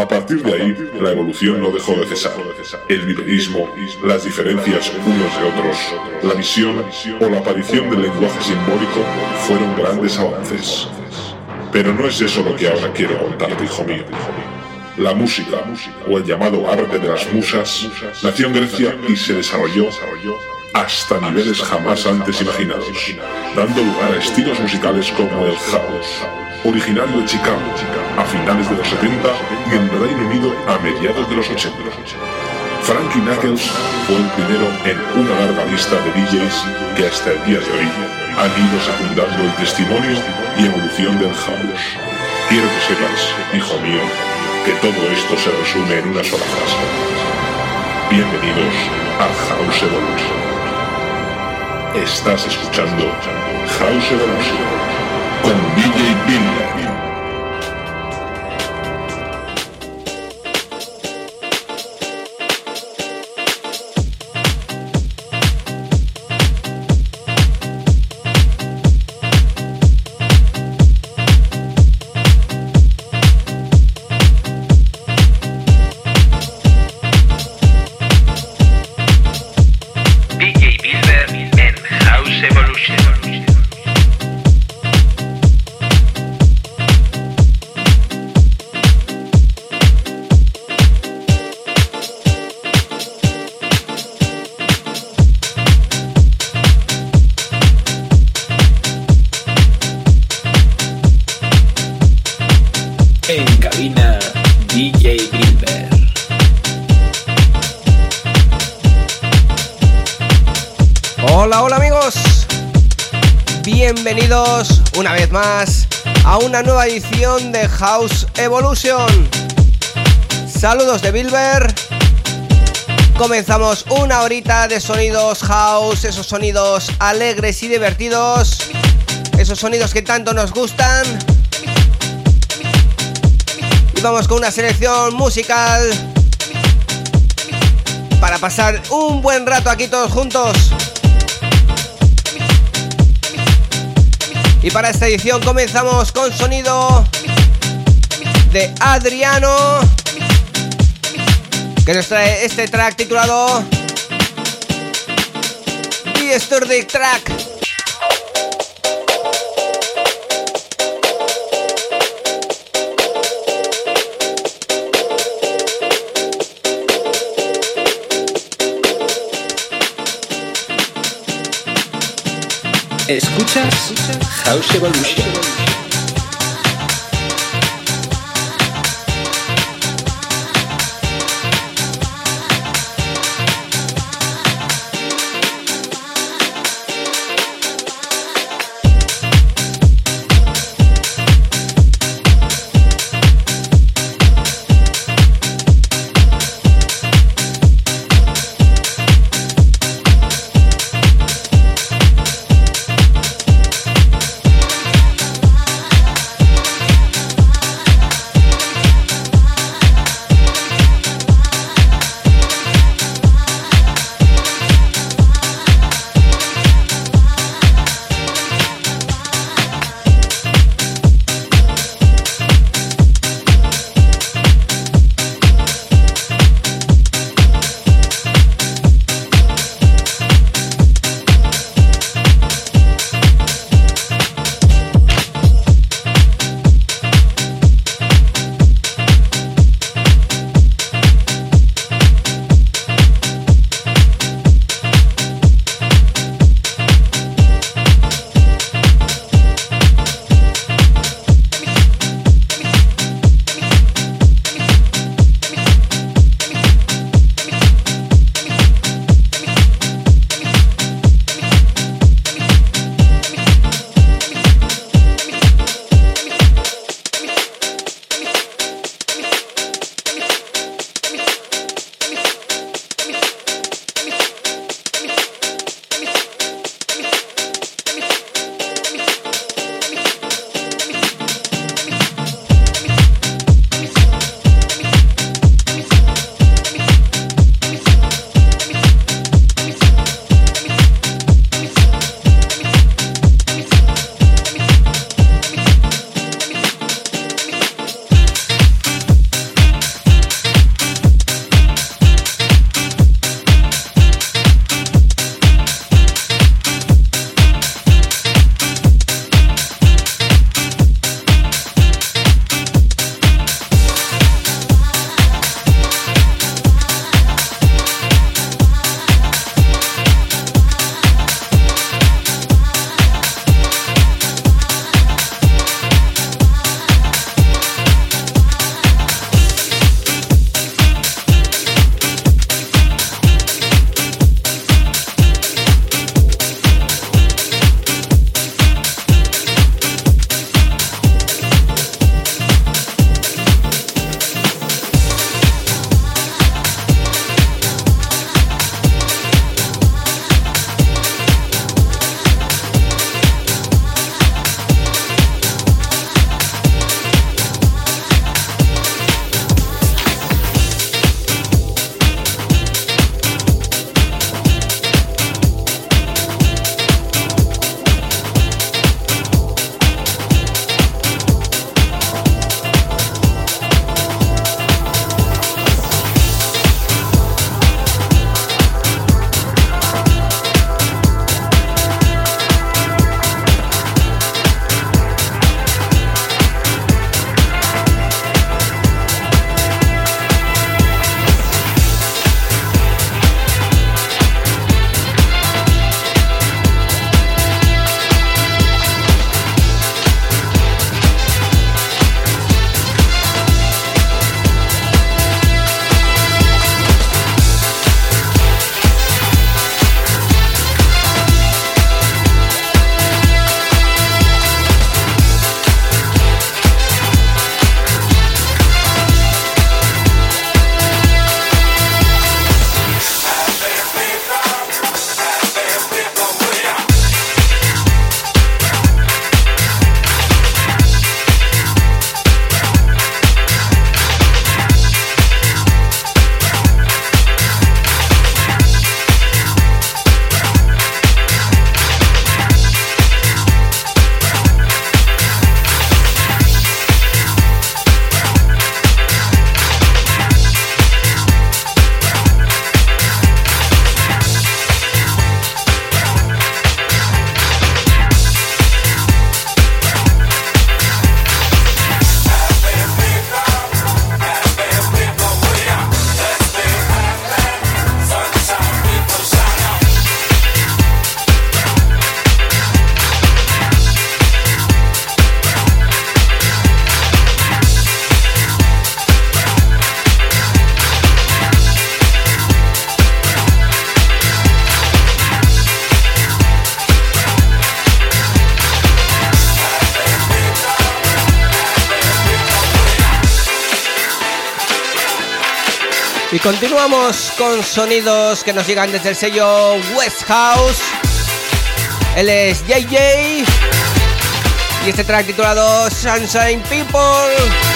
A partir de ahí, la evolución no dejó de cesar. El viverismo, las diferencias unos de otros, la visión o la aparición del lenguaje simbólico fueron grandes avances. Pero no es eso lo que ahora quiero contarte, hijo mío. La música, o el llamado arte de las musas, nació en Grecia y se desarrolló hasta niveles jamás antes imaginados, dando lugar a estilos musicales como el house, originario de Chicago a finales de los 70 y en Reino Unido a mediados de los 80. Frankie Knuckles fue el primero en una larga lista de DJs que hasta el día de hoy han ido secundando el testimonio y evolución del house. Quiero que sepas, hijo mío, que todo esto se resume en una sola frase. Bienvenidos a House Evolution. Estás escuchando House Evolution con DJ evolution. evolution. Bill. una vez más a una nueva edición de House Evolution. Saludos de Bilber. Comenzamos una horita de sonidos house, esos sonidos alegres y divertidos, esos sonidos que tanto nos gustan. Y vamos con una selección musical para pasar un buen rato aquí todos juntos. Y para esta edición comenzamos con sonido de Adriano, que nos trae este track titulado The Track. Escuchas House Evolution. Continuamos con sonidos que nos llegan desde el sello West House. Él es JJ. Y este track titulado Sunshine People.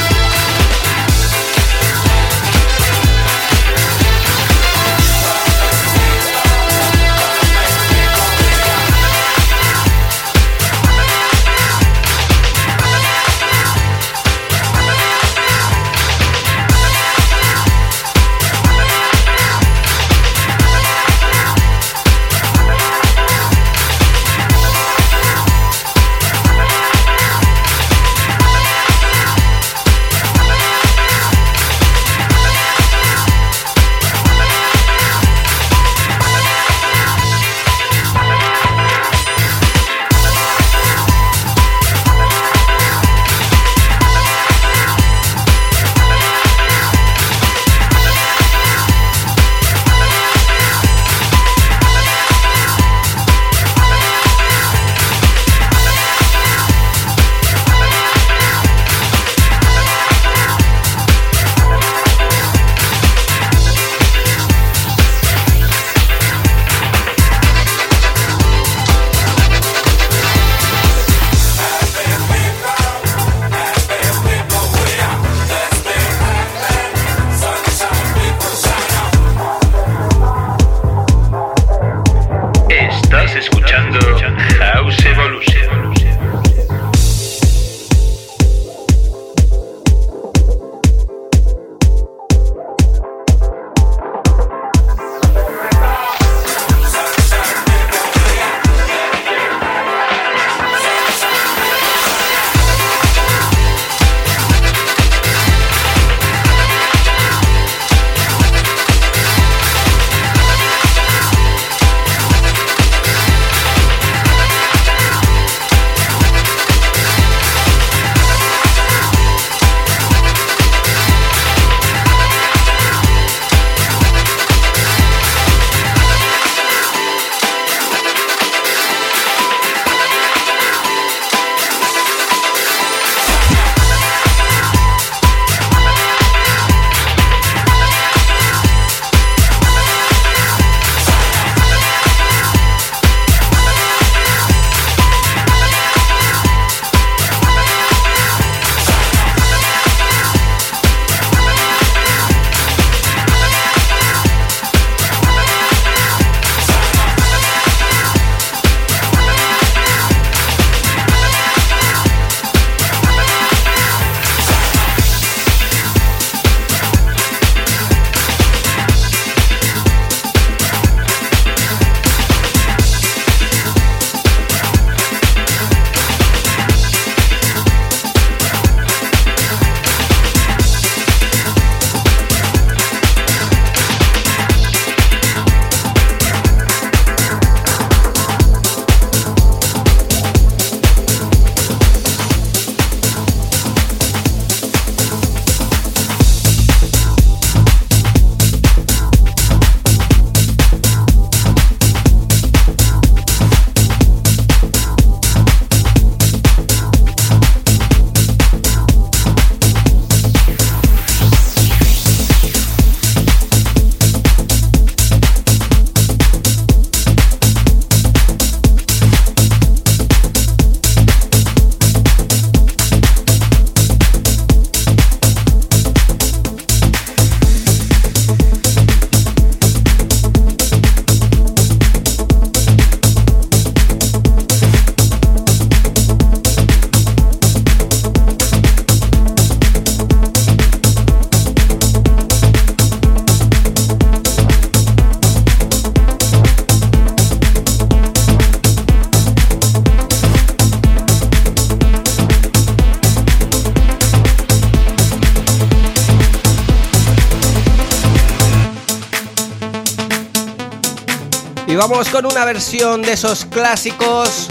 Vamos con una versión de esos clásicos.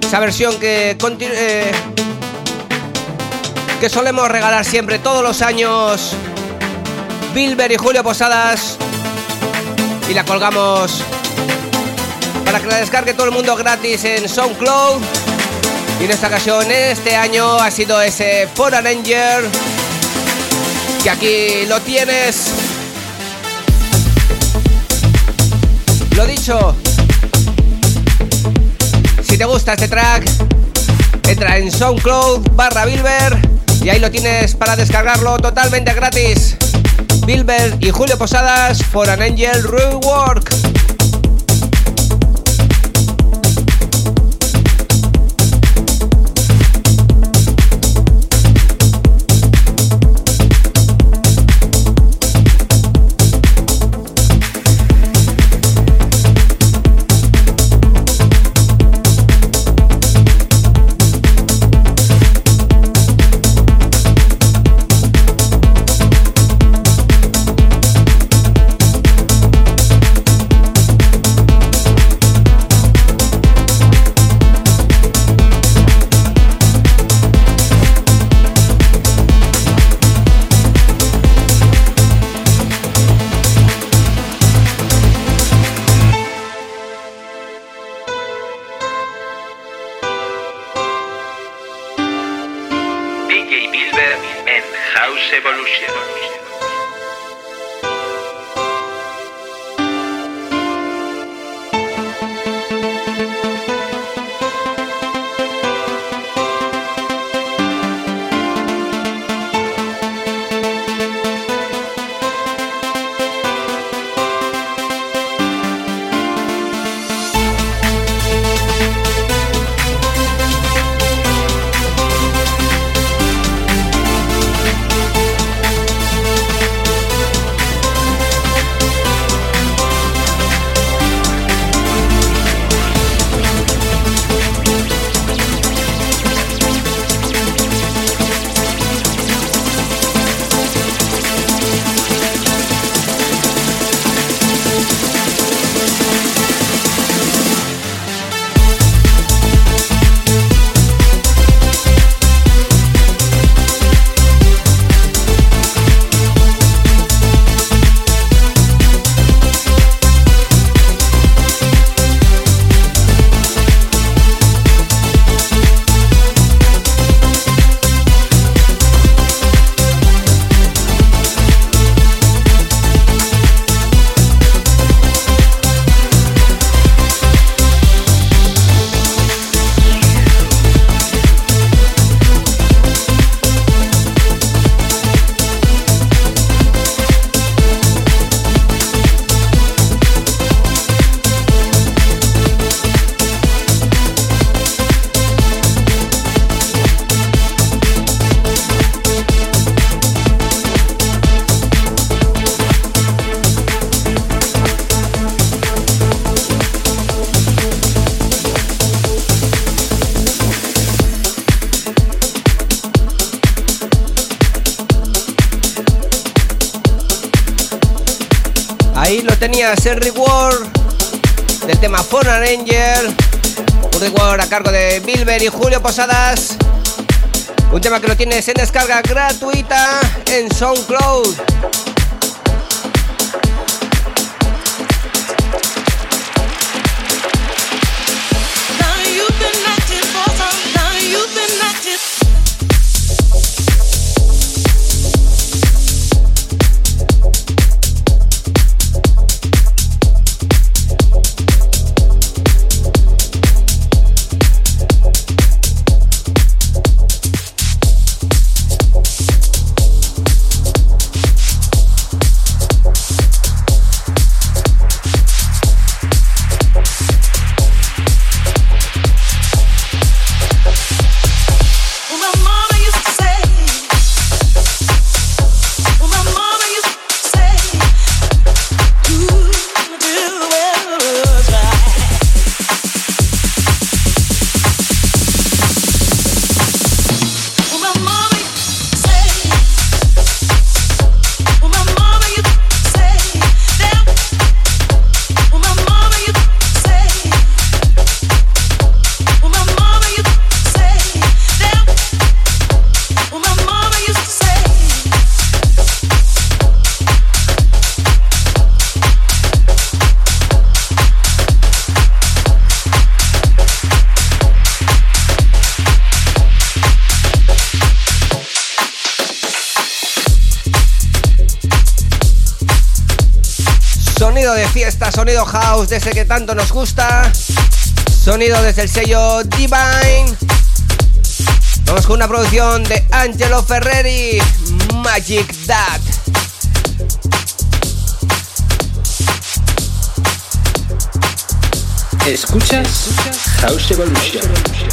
Esa versión que, eh, que solemos regalar siempre, todos los años. Bilber y Julio Posadas. Y la colgamos para que la descargue todo el mundo gratis en SoundCloud. Y en esta ocasión, este año, ha sido ese For Ranger que aquí lo tienes. Lo dicho, si te gusta este track, entra en SoundCloud barra Bilber y ahí lo tienes para descargarlo totalmente gratis. Bilber y Julio Posadas for an Angel Rework. El reward del tema For Angel. Un reward a cargo de Bilber y Julio Posadas. Un tema que lo tienes en descarga gratuita en SoundCloud. Sonido house desde que tanto nos gusta. Sonido desde el sello Divine. Vamos con una producción de Angelo Ferreri, Magic Dad. Escuchas House Evolution.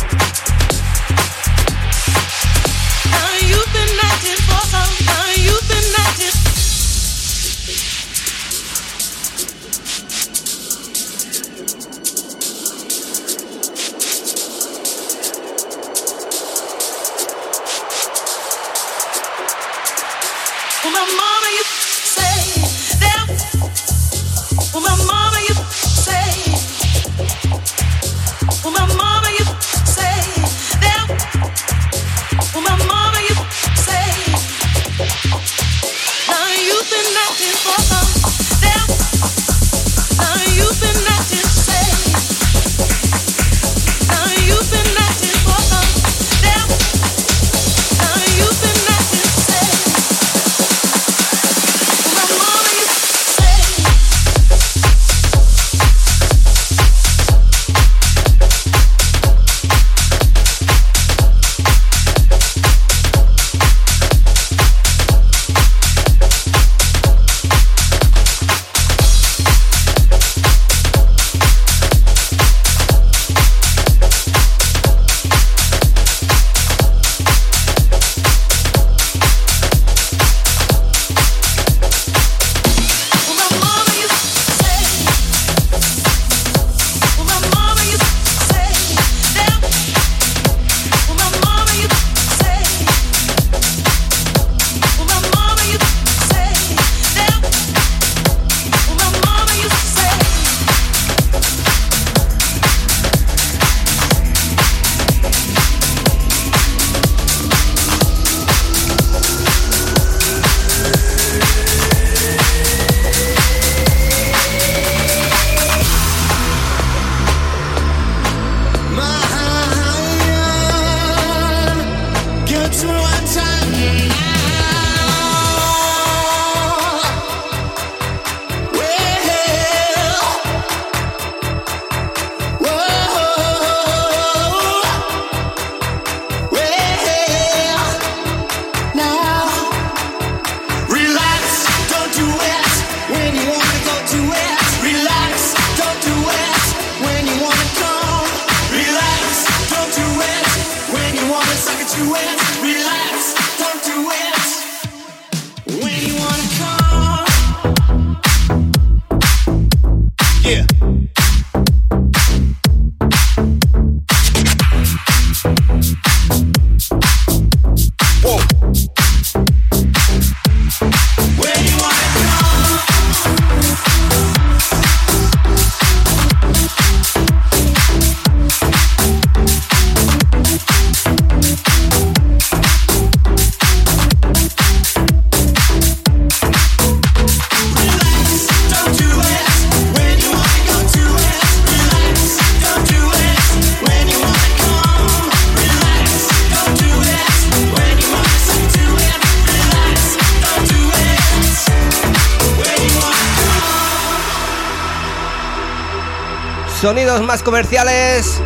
Sonidos más comerciales.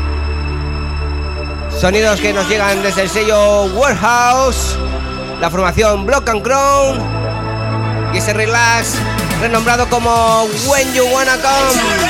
Sonidos que nos llegan desde el sello Warehouse. La formación Block and Crown. Y ese relax renombrado como When You Wanna Come.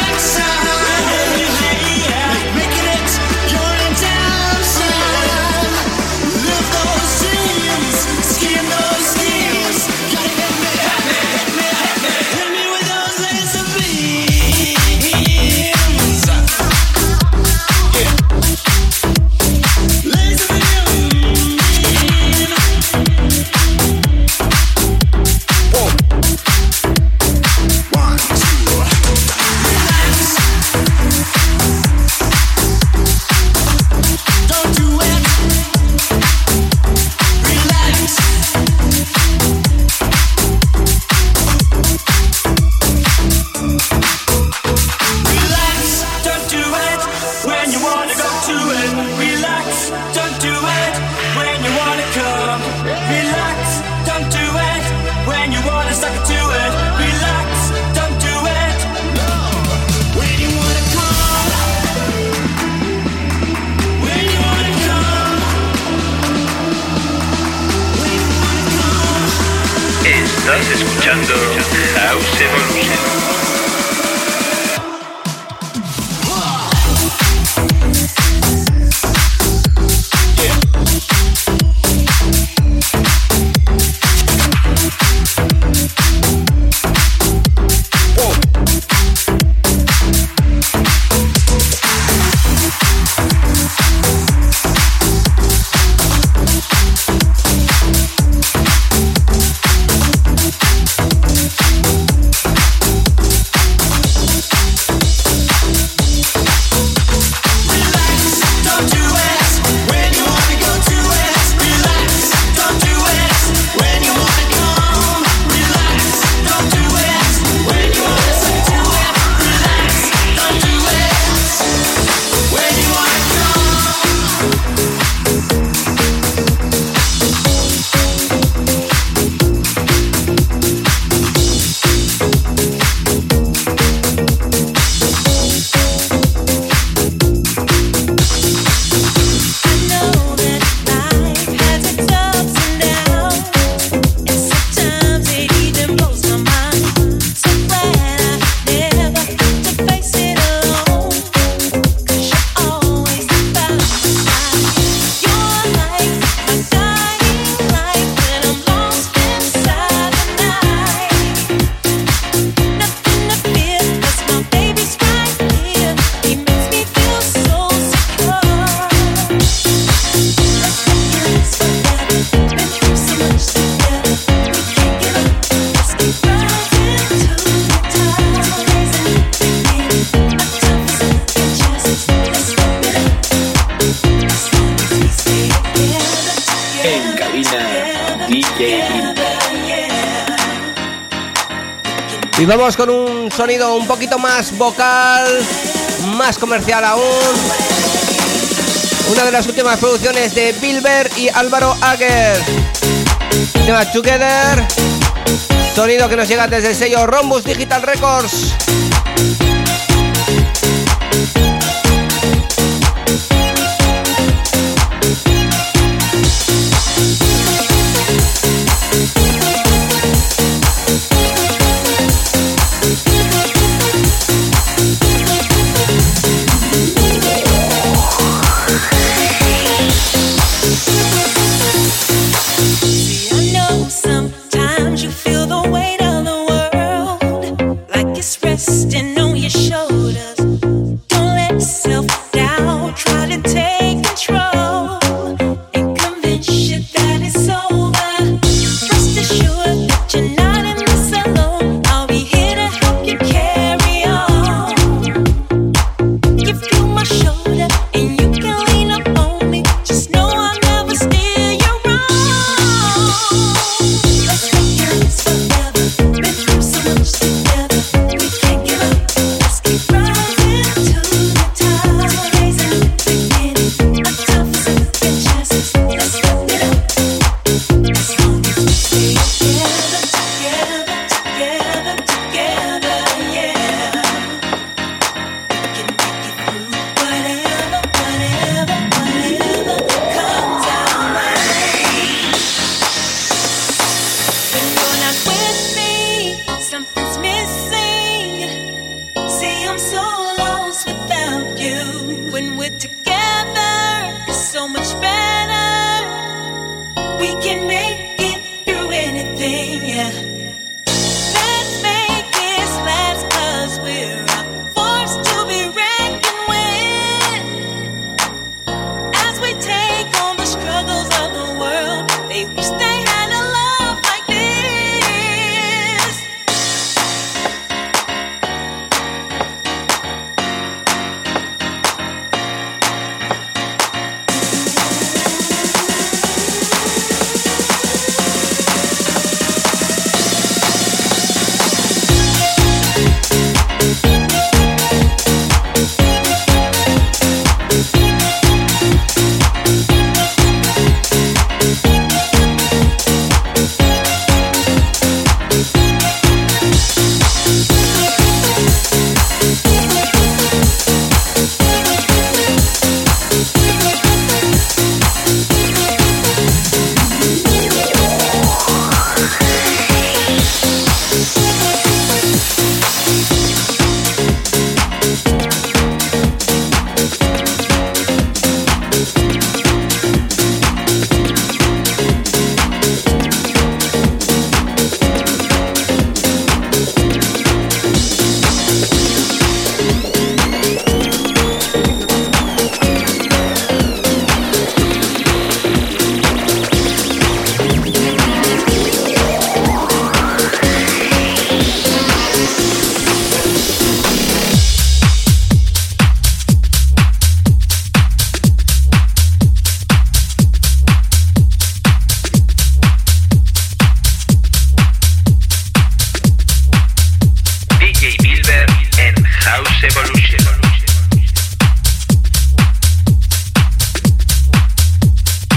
Sonido un poquito más vocal, más comercial aún. Una de las últimas producciones de Bilber y Álvaro Ager. Tema Together. Sonido que nos llega desde el sello Rombus Digital Records.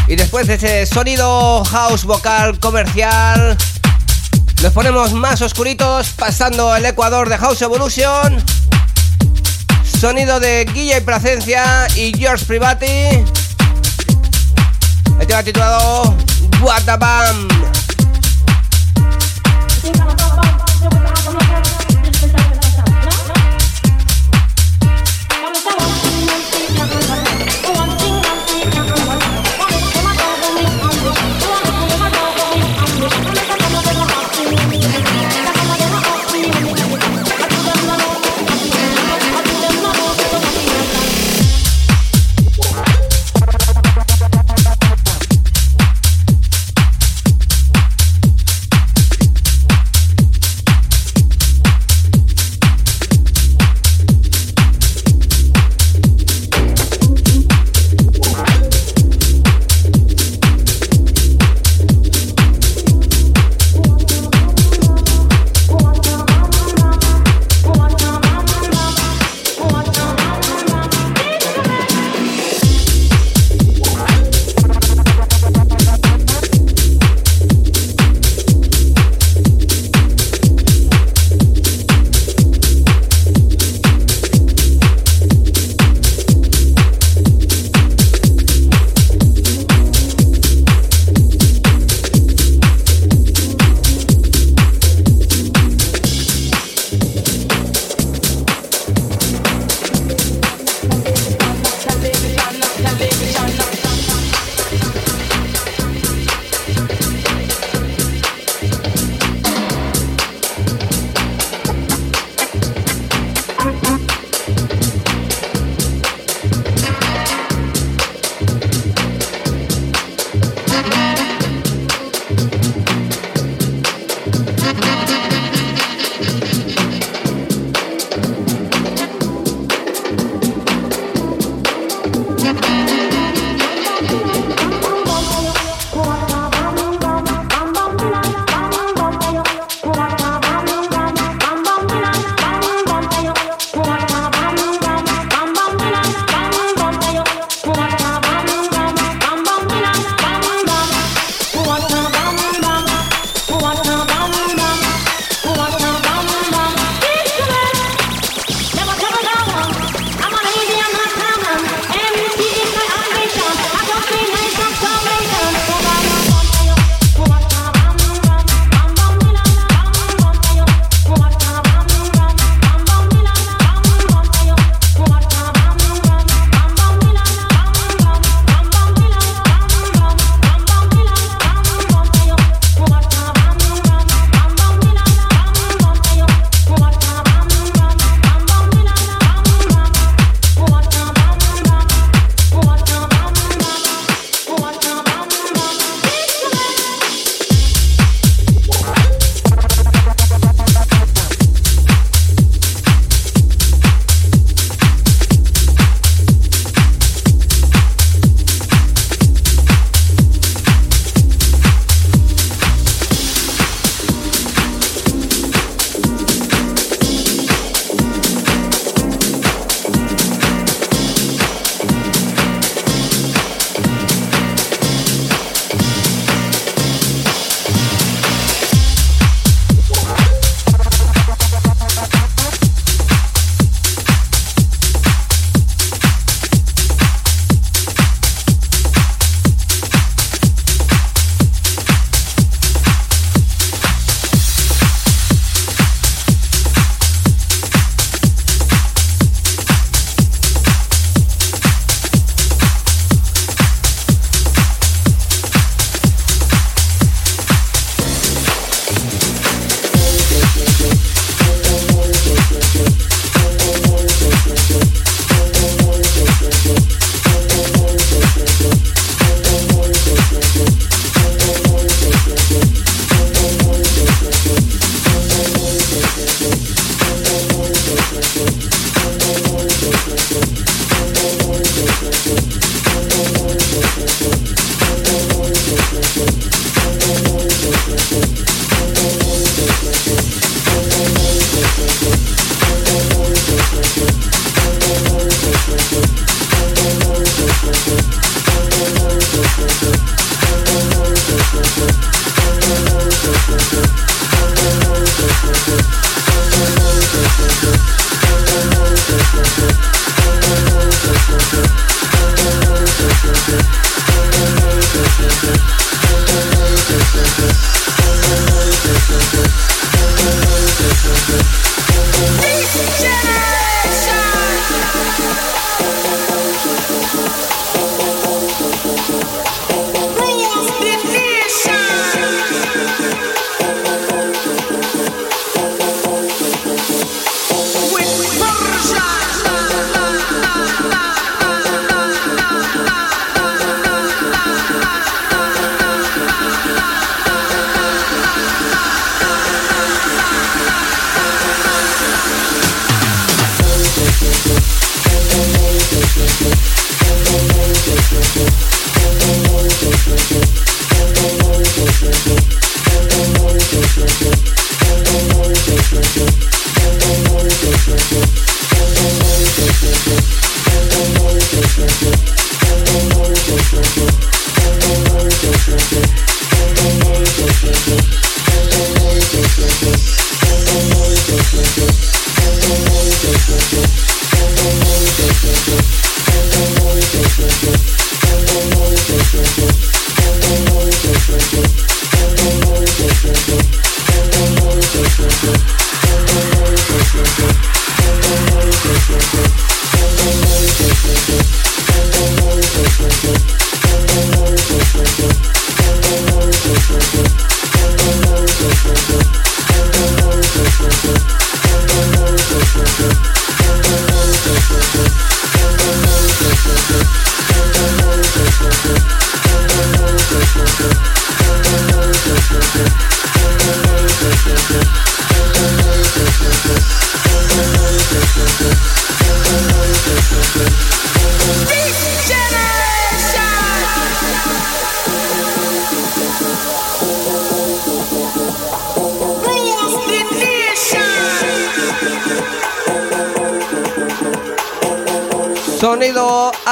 Y después de ese sonido house vocal comercial, nos ponemos más oscuritos pasando el Ecuador de House Evolution. Sonido de Guilla y Placencia y George Privati. El tema titulado What the Bam.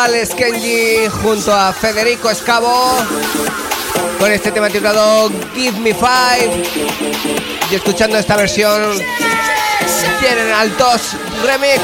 Alex Kenji junto a Federico Escavo con este tema titulado Give Me Five y escuchando esta versión tienen Altos Remix.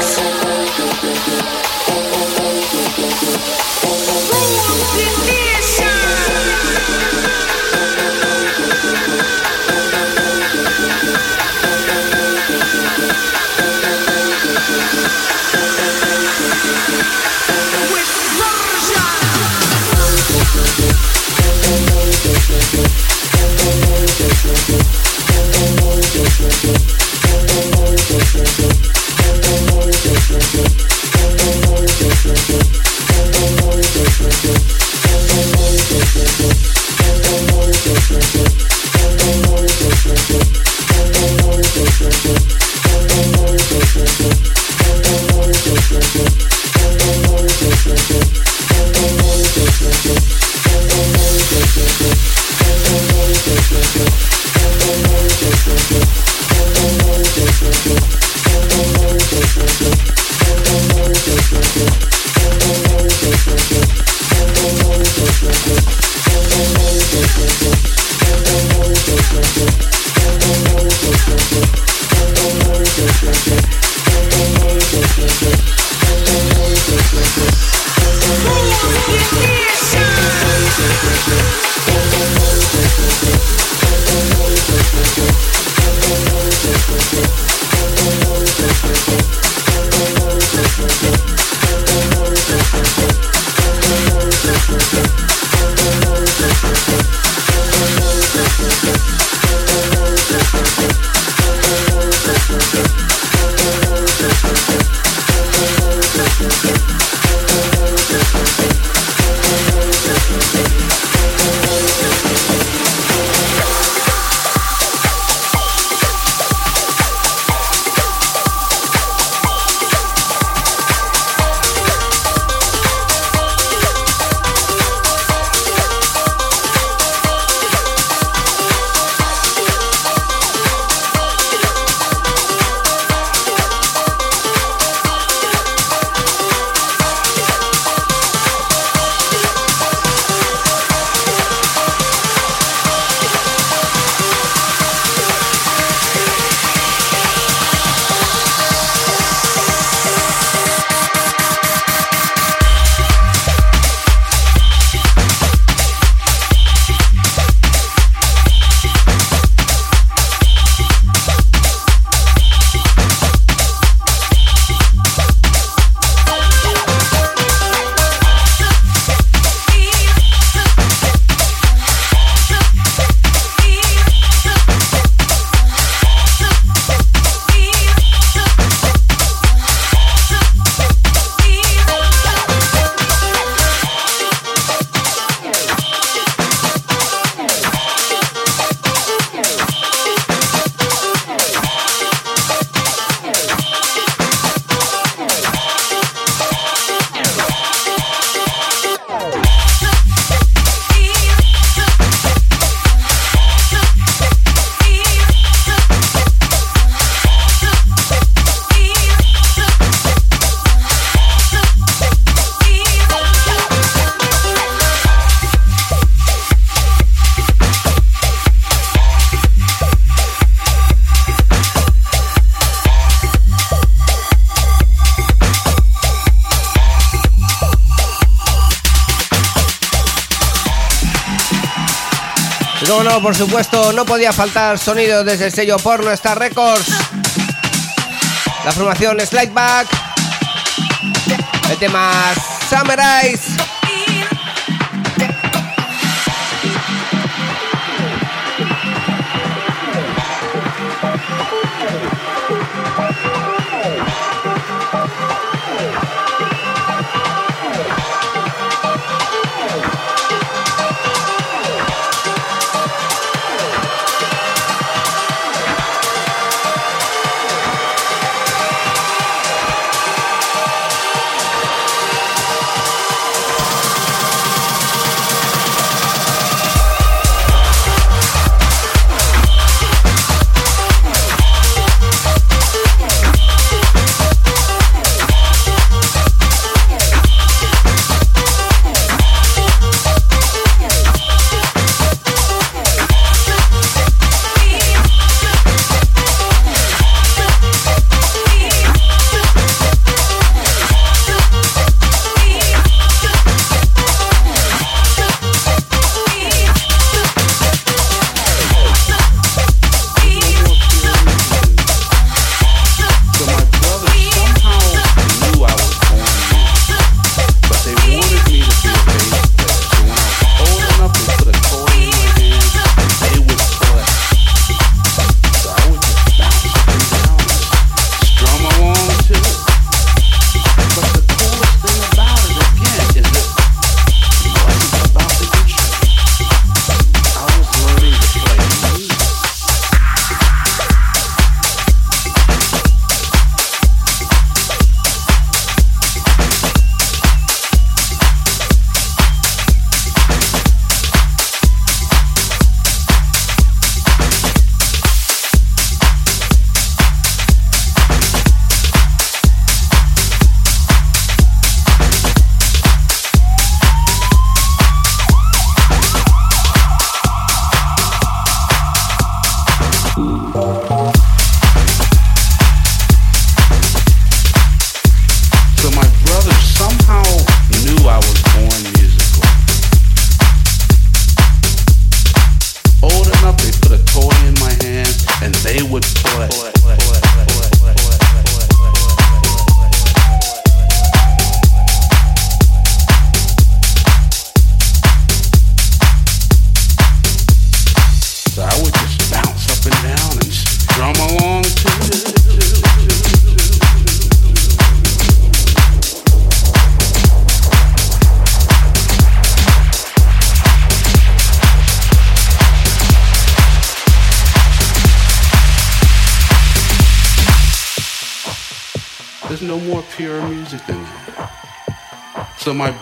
Por supuesto, no podía faltar sonido desde el sello Porno Star Records. La formación Slideback. El tema Summerize. no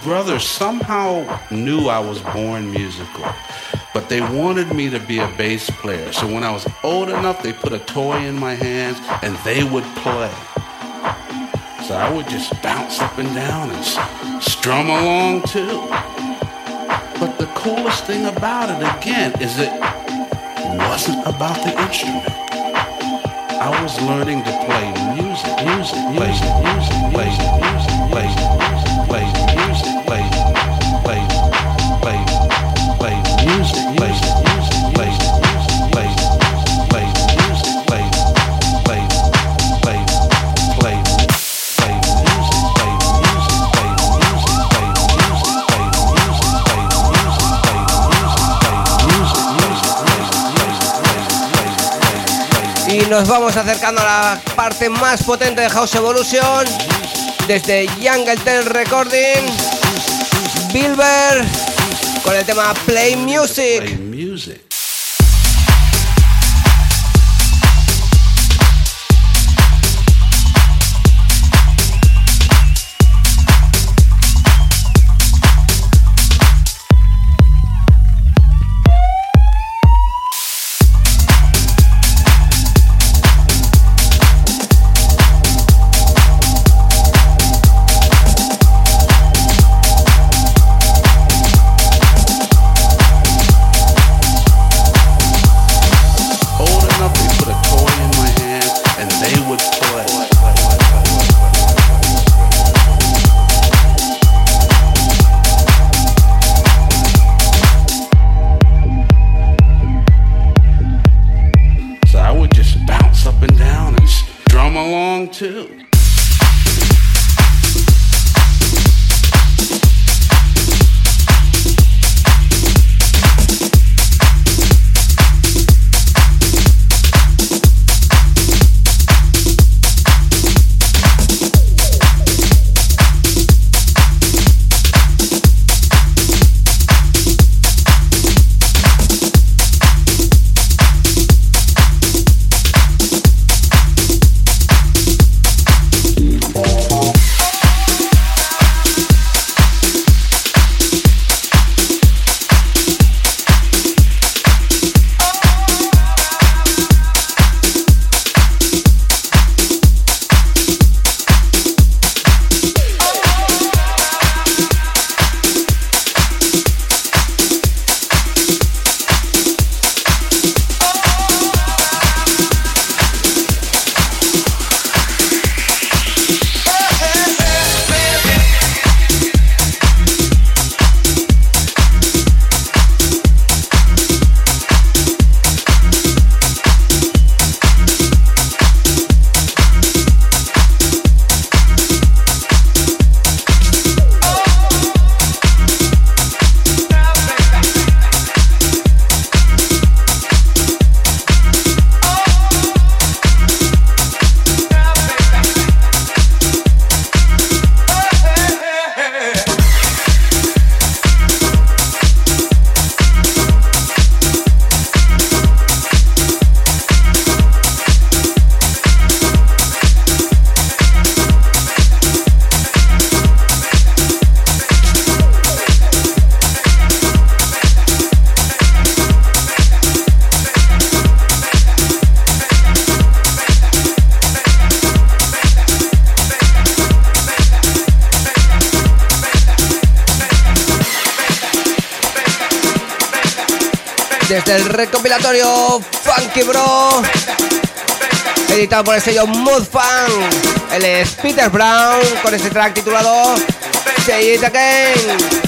Brothers somehow knew I was born musical, but they wanted me to be a bass player. So when I was old enough, they put a toy in my hands and they would play. So I would just bounce up and down and strum along too. But the coolest thing about it, again, is it wasn't about the instrument. I was learning to play music, music, music, music, music, play music, play music, Y nos vamos acercando a la parte más potente de House Evolution. Desde Tell Recording, Bilber con el tema play music. Por el sello Mood Funk. Él es Peter Brown con este track titulado Say It Again.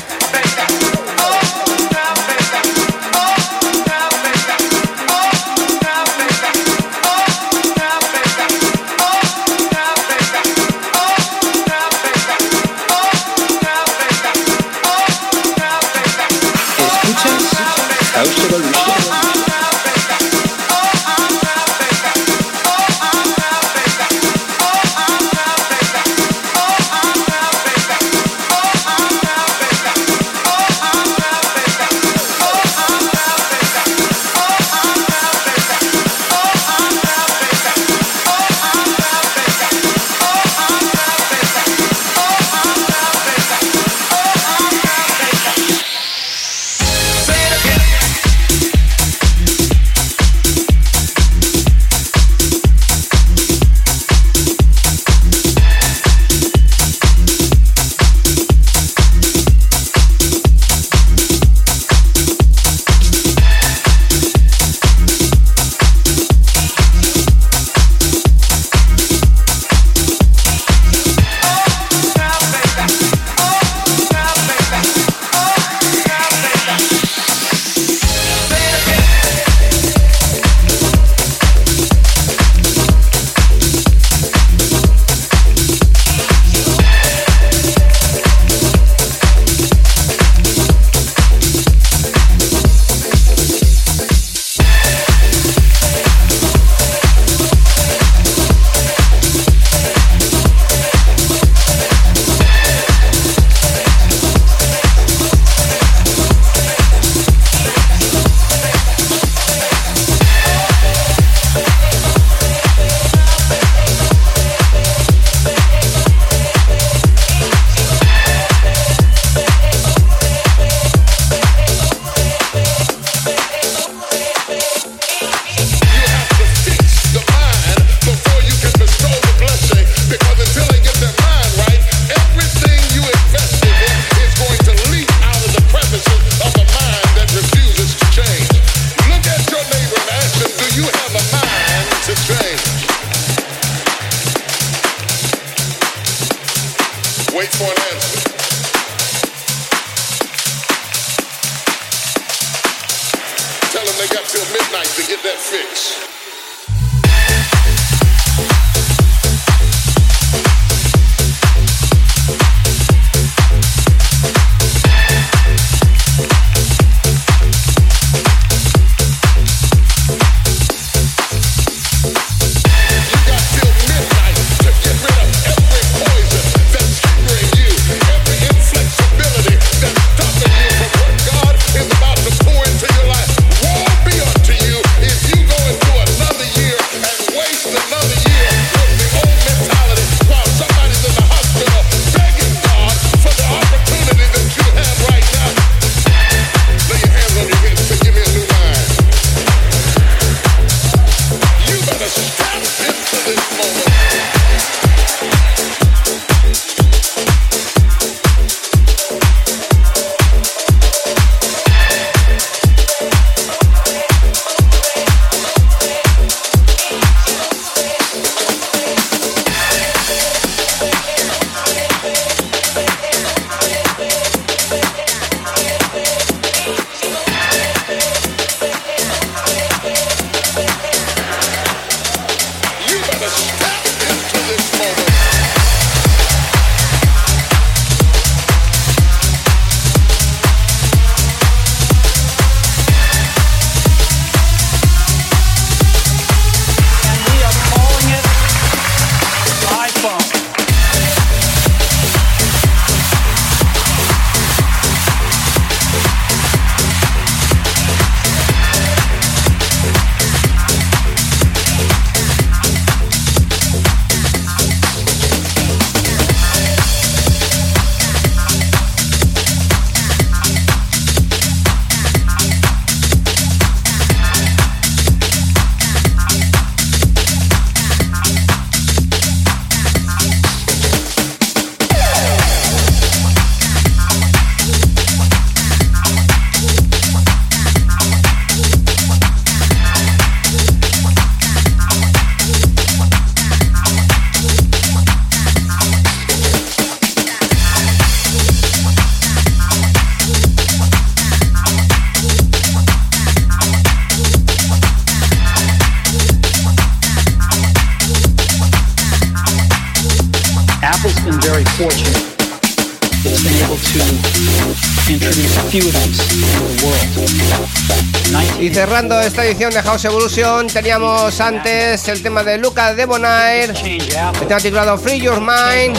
Cerrando esta edición de House Evolution, teníamos antes el tema de Luca de Bonaire, el tema titulado Free Your Mind.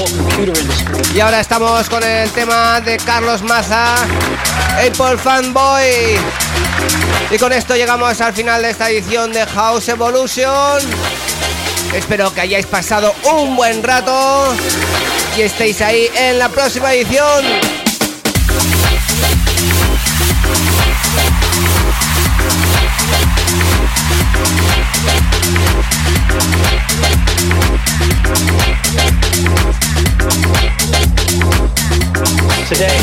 Y ahora estamos con el tema de Carlos Maza, Apple Fanboy. Y con esto llegamos al final de esta edición de House Evolution. Espero que hayáis pasado un buen rato y estéis ahí en la próxima edición. Today,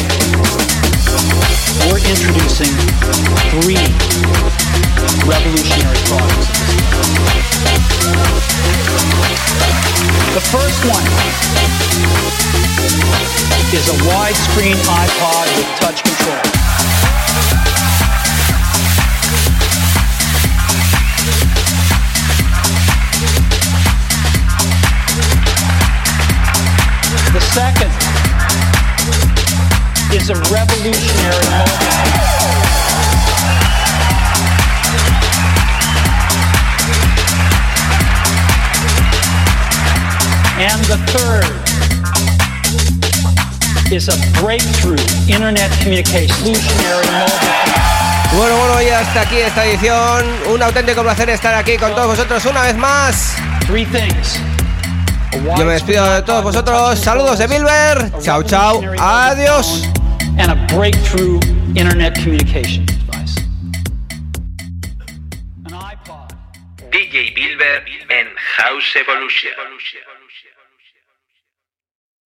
we're introducing three revolutionary products. The first one is a widescreen iPod with touch control. The second is a revolutionary moment. And the third is a breakthrough internet communication revolutionary moment. Bueno, bueno, y hasta aquí esta edición. Un auténtico placer estar aquí con todos vosotros una vez más. Three things. Yo me despido de todos vosotros. Saludos de Bilber. Chao, chao. Adiós. And a breakthrough internet communication device. An iPod. DJ Bilber en House Evolution.